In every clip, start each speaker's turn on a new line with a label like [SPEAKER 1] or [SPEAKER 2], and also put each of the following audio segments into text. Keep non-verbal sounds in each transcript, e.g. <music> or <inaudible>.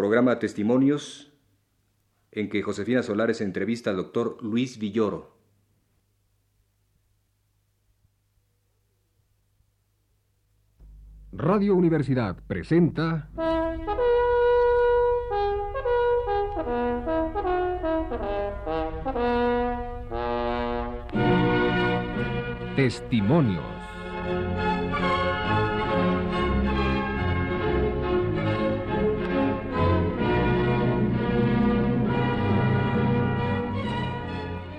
[SPEAKER 1] programa Testimonios, en que Josefina Solares entrevista al doctor Luis Villoro.
[SPEAKER 2] Radio Universidad presenta... Testimonios.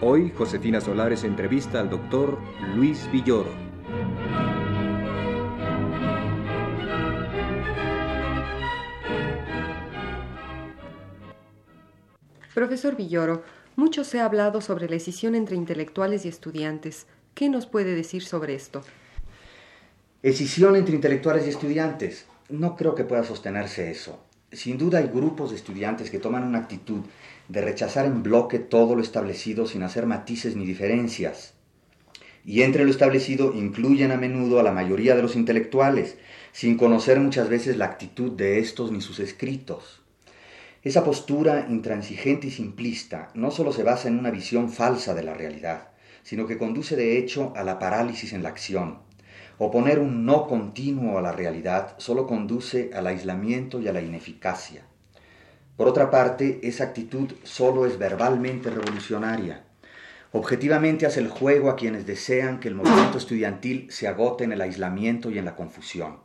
[SPEAKER 1] Hoy Josefina Solares entrevista al doctor Luis Villoro.
[SPEAKER 3] Profesor Villoro, mucho se ha hablado sobre la escisión entre intelectuales y estudiantes. ¿Qué nos puede decir sobre esto?
[SPEAKER 4] Escisión entre intelectuales y estudiantes. No creo que pueda sostenerse eso. Sin duda hay grupos de estudiantes que toman una actitud de rechazar en bloque todo lo establecido sin hacer matices ni diferencias. Y entre lo establecido incluyen a menudo a la mayoría de los intelectuales, sin conocer muchas veces la actitud de estos ni sus escritos. Esa postura intransigente y simplista no solo se basa en una visión falsa de la realidad, sino que conduce de hecho a la parálisis en la acción. Oponer un no continuo a la realidad solo conduce al aislamiento y a la ineficacia. Por otra parte, esa actitud solo es verbalmente revolucionaria. Objetivamente hace el juego a quienes desean que el movimiento estudiantil se agote en el aislamiento y en la confusión.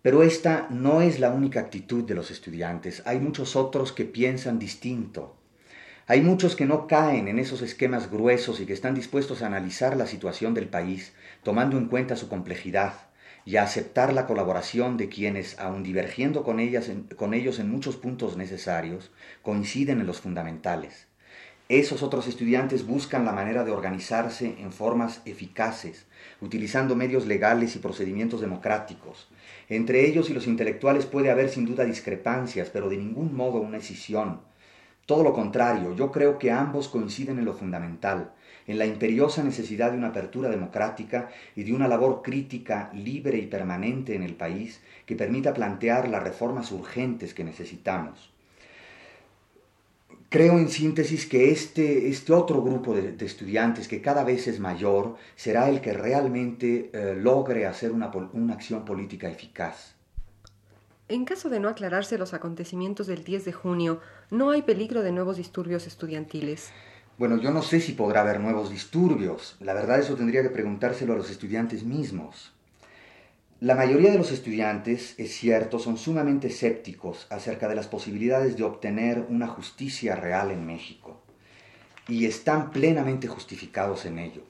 [SPEAKER 4] Pero esta no es la única actitud de los estudiantes. Hay muchos otros que piensan distinto. Hay muchos que no caen en esos esquemas gruesos y que están dispuestos a analizar la situación del país, tomando en cuenta su complejidad, y a aceptar la colaboración de quienes, aun divergiendo con, ellas con ellos en muchos puntos necesarios, coinciden en los fundamentales. Esos otros estudiantes buscan la manera de organizarse en formas eficaces, utilizando medios legales y procedimientos democráticos. Entre ellos y los intelectuales puede haber sin duda discrepancias, pero de ningún modo una escisión. Todo lo contrario, yo creo que ambos coinciden en lo fundamental, en la imperiosa necesidad de una apertura democrática y de una labor crítica libre y permanente en el país que permita plantear las reformas urgentes que necesitamos. Creo en síntesis que este, este otro grupo de, estudiantes, que cada vez es mayor, será el que realmente eh, logre hacer una, una acción política eficaz.
[SPEAKER 3] En caso de no aclararse los acontecimientos del 10 de junio, ¿no hay peligro de nuevos disturbios estudiantiles?
[SPEAKER 4] Bueno, yo no sé si podrá haber nuevos disturbios. La verdad eso tendría que preguntárselo a los estudiantes mismos. La mayoría de los estudiantes, es cierto, son sumamente escépticos acerca de las posibilidades de obtener una justicia real en México y están plenamente justificados en ello.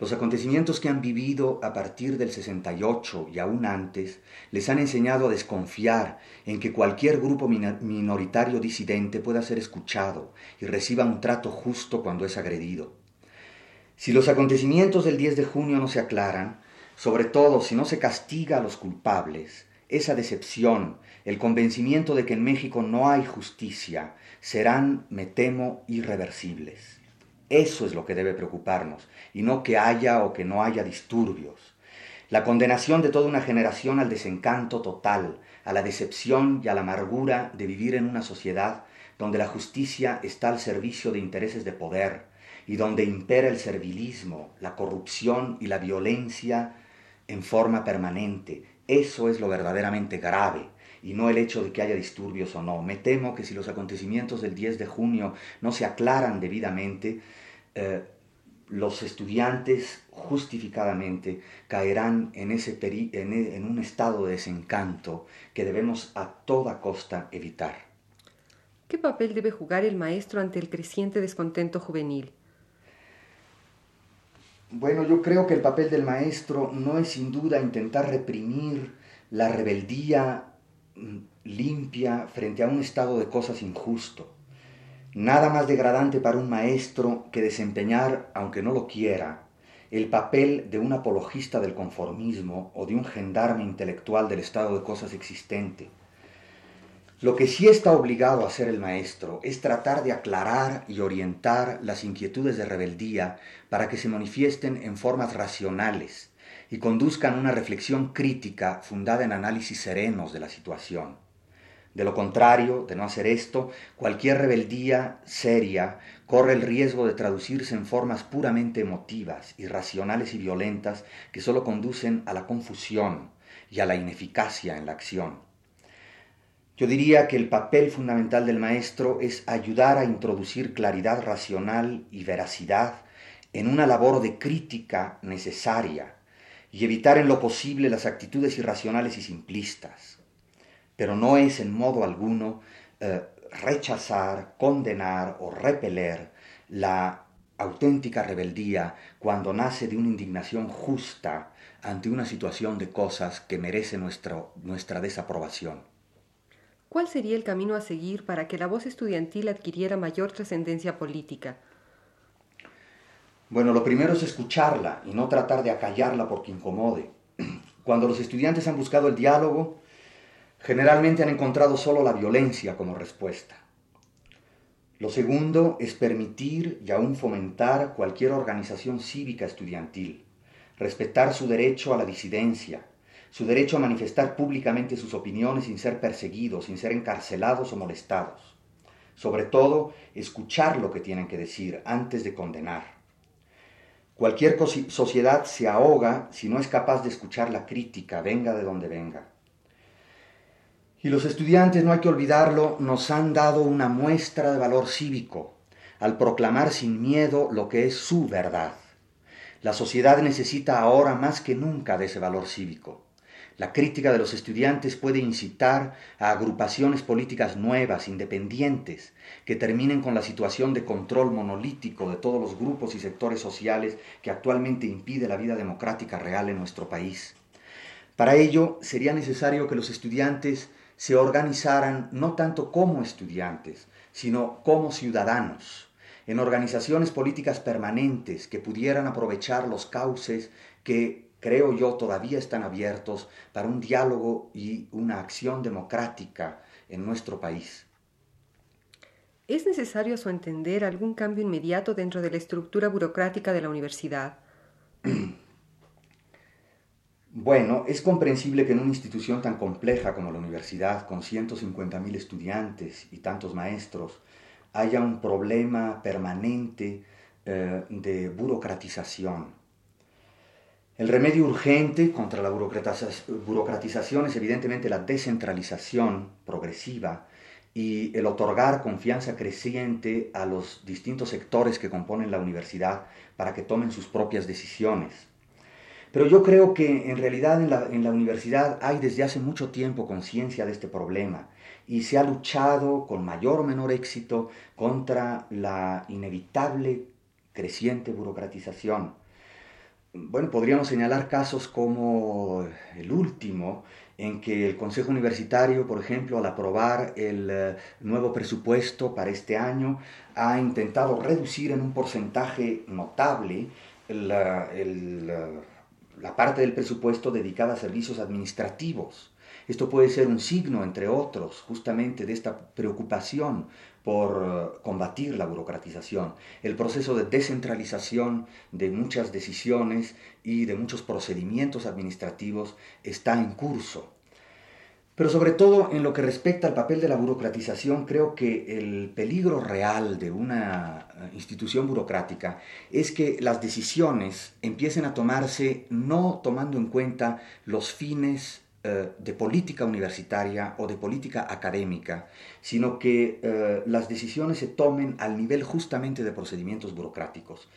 [SPEAKER 4] Los acontecimientos que han vivido a partir del 68 y aún antes les han enseñado a desconfiar en que cualquier grupo minoritario disidente pueda ser escuchado y reciba un trato justo cuando es agredido. Si los acontecimientos del 10 de junio no se aclaran, sobre todo si no se castiga a los culpables, esa decepción, el convencimiento de que en México no hay justicia, serán, me temo, irreversibles. Eso es lo que debe preocuparnos, y no que haya o que no haya disturbios. La condenación de toda una generación al desencanto total, a la decepción y a la amargura de vivir en una sociedad donde la justicia está al servicio de intereses de poder y donde impera el servilismo, la corrupción y la violencia en forma permanente. Eso es lo verdaderamente grave y no el hecho de que haya disturbios o no. Me temo que si los acontecimientos del 10 de junio no se aclaran debidamente, eh, los estudiantes justificadamente caerán en, ese en, en un estado de desencanto que debemos a toda costa evitar.
[SPEAKER 3] ¿Qué papel debe jugar el maestro ante el creciente descontento juvenil?
[SPEAKER 4] Bueno, yo creo que el papel del maestro no es sin duda intentar reprimir la rebeldía limpia frente a un estado de cosas injusto. Nada más degradante para un maestro que desempeñar, aunque no lo quiera, el papel de un apologista del conformismo o de un gendarme intelectual del estado de cosas existente. Lo que sí está obligado a hacer el maestro es tratar de aclarar y orientar las inquietudes de rebeldía para que se manifiesten en formas racionales y conduzcan una reflexión crítica fundada en análisis serenos de la situación. De lo contrario, de no hacer esto, cualquier rebeldía seria corre el riesgo de traducirse en formas puramente emotivas, irracionales y violentas que solo conducen a la confusión y a la ineficacia en la acción. Yo diría que el papel fundamental del maestro es ayudar a introducir claridad racional y veracidad en una labor de crítica necesaria y evitar en lo posible las actitudes irracionales y simplistas pero no es en modo alguno eh, rechazar, condenar o repeler la auténtica rebeldía cuando nace de una indignación justa ante una situación de cosas que merece nuestra desaprobación.
[SPEAKER 3] ¿Cuál sería el camino a seguir para que la voz estudiantil adquiriera mayor trascendencia política?
[SPEAKER 4] Bueno, lo primero es escucharla y no tratar de acallarla porque incomode. <clears throat> Cuando los estudiantes han buscado el diálogo, generalmente han encontrado solo la violencia como respuesta. Lo segundo es permitir y aún fomentar cualquier organización cívica estudiantil, respetar su derecho a la disidencia, su derecho a manifestar públicamente sus opiniones sin ser perseguidos, sin ser encarcelados o molestados. Sobre todo, escuchar lo que tienen que decir antes de condenar. Cualquier sociedad se ahoga si no es capaz de escuchar la crítica, venga de donde venga. Y los estudiantes, no hay que olvidarlo, nos han dado una muestra de valor cívico al proclamar sin miedo lo que es su verdad. La sociedad necesita ahora más que nunca de ese valor cívico. La crítica de los estudiantes puede incitar a agrupaciones políticas nuevas, independientes, que terminen con la situación de control monolítico de todos los grupos y sectores sociales que actualmente impide la vida democrática real en nuestro país. Para ello sería necesario que los estudiantes se organizaran no tanto como estudiantes, sino como ciudadanos, en organizaciones políticas permanentes que pudieran aprovechar los cauces que creo yo todavía están abiertos para un diálogo y una acción democrática en nuestro país.
[SPEAKER 3] ¿Es necesario a su entender algún cambio inmediato dentro de la estructura burocrática de la universidad? <clears throat>
[SPEAKER 4] Bueno, es comprensible que en una institución tan compleja como la universidad, con 150.000 estudiantes y tantos maestros, haya un problema permanente eh, de burocratización. El remedio urgente contra la burocratización es evidentemente la descentralización progresiva y el otorgar confianza creciente a los distintos sectores que componen la universidad para que tomen sus propias decisiones. Pero yo creo que en realidad en la, universidad hay desde hace mucho tiempo conciencia de este problema y se ha luchado con mayor o menor éxito contra la inevitable creciente burocratización. Bueno, podríamos señalar casos como el último, en que el Consejo Universitario, por ejemplo, al aprobar el eh, nuevo presupuesto para este año, ha intentado reducir en un porcentaje notable la parte del presupuesto dedicada a servicios administrativos. Esto puede ser un signo, entre otros, justamente de esta preocupación por eh, combatir la burocratización. El proceso de descentralización de muchas decisiones y de muchos procedimientos administrativos está en curso. Pero sobre todo en lo que respecta al papel de la burocratización, creo que el peligro real de una eh, institución burocrática es que las decisiones empiecen a tomarse no tomando en cuenta los fines eh, de política universitaria o de política académica, sino que eh, las decisiones se tomen al nivel justamente de procedimientos burocráticos.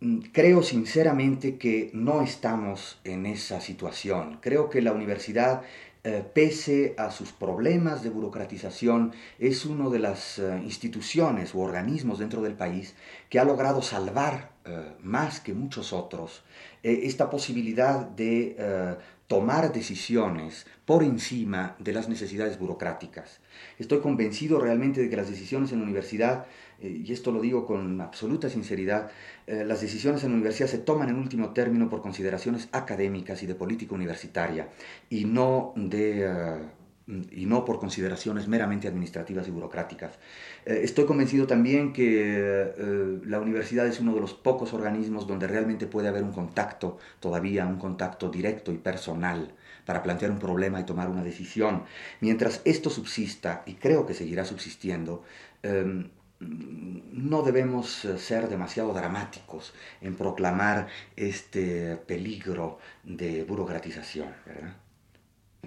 [SPEAKER 4] Mm, creo sinceramente que no estamos en esa situación. Creo que la universidad eh, pese a sus problemas de burocratización, es una de las instituciones u organismos dentro del país que ha logrado salvar más que muchos otros esta posibilidad de tomar decisiones por encima de las necesidades burocráticas. Estoy convencido realmente de que las decisiones en la universidad, eh, y esto lo digo con absoluta sinceridad, eh, las decisiones en la universidad se toman en último término por consideraciones académicas y de política universitaria, y no de... Eh, y no por consideraciones meramente administrativas y burocráticas. estoy convencido también que la universidad es uno de los pocos organismos donde realmente puede haber un contacto, todavía un contacto directo y personal para plantear un problema y tomar una decisión. Mientras esto subsista, y creo que seguirá subsistiendo, em, no debemos eh, ser demasiado dramáticos en proclamar este peligro de burocratización.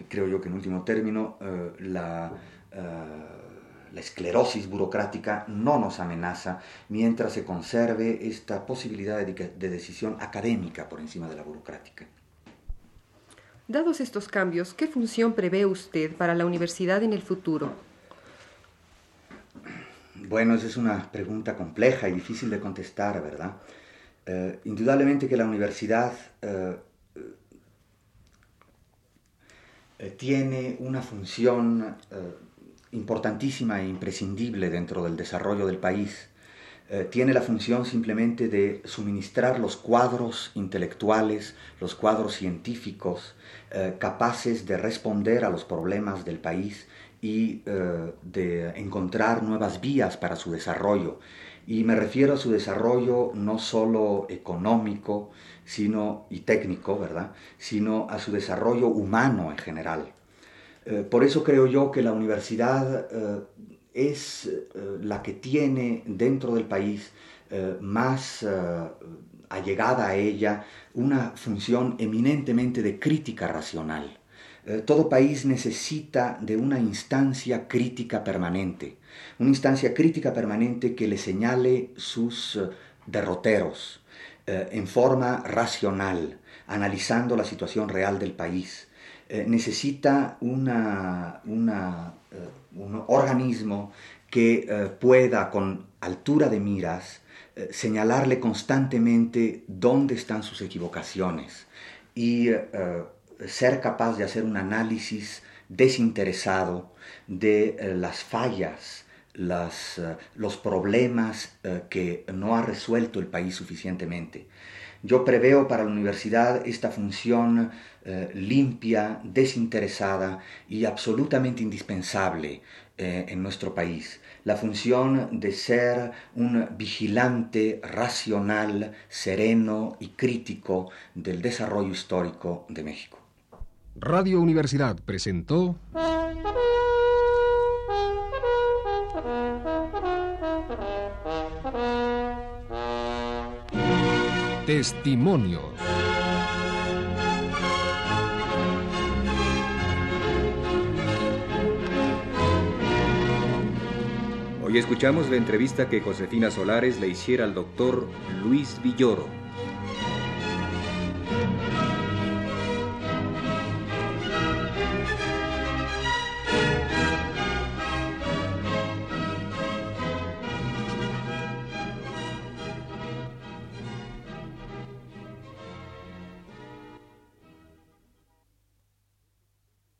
[SPEAKER 4] Creo yo que en último término eh, la, eh, la, esclerosis burocrática no nos amenaza mientras se conserve esta posibilidad de, de decisión académica por encima de la burocrática.
[SPEAKER 3] Dados estos cambios, ¿qué función prevé usted para la universidad en el futuro?
[SPEAKER 4] Bueno, esa es una pregunta compleja y difícil de contestar, ¿verdad? Eh, indudablemente que la universidad eh, eh, tiene una función importantísima e imprescindible dentro del desarrollo del país. tiene la función simplemente de suministrar los cuadros intelectuales, los cuadros científicos, capaces de responder a los problemas del país y eh, de encontrar nuevas vías para su desarrollo. Y me refiero a su desarrollo no solo económico sino, y técnico, ¿verdad? sino a su desarrollo humano en general. Eh, por eso creo yo que la universidad eh, es la que tiene dentro del país más allegada a ella una función eminentemente de crítica racional. Eh, todo país necesita de una instancia crítica permanente, una instancia crítica permanente que le señale sus eh, derroteros eh, en forma racional, analizando la situación real del país. necesita una, un organismo que pueda con altura de miras señalarle constantemente dónde están sus equivocaciones y ser capaz de hacer un análisis desinteresado de eh, las fallas, eh, los problemas eh, que no ha resuelto el país suficientemente. Yo preveo para la universidad esta función limpia, desinteresada y absolutamente indispensable en nuestro país. La función de ser un vigilante racional, sereno y crítico del desarrollo histórico de México.
[SPEAKER 2] Radio Universidad presentó Testimonios.
[SPEAKER 1] Hoy escuchamos la entrevista que Josefina Solares le hiciera al doctor Luis Villoro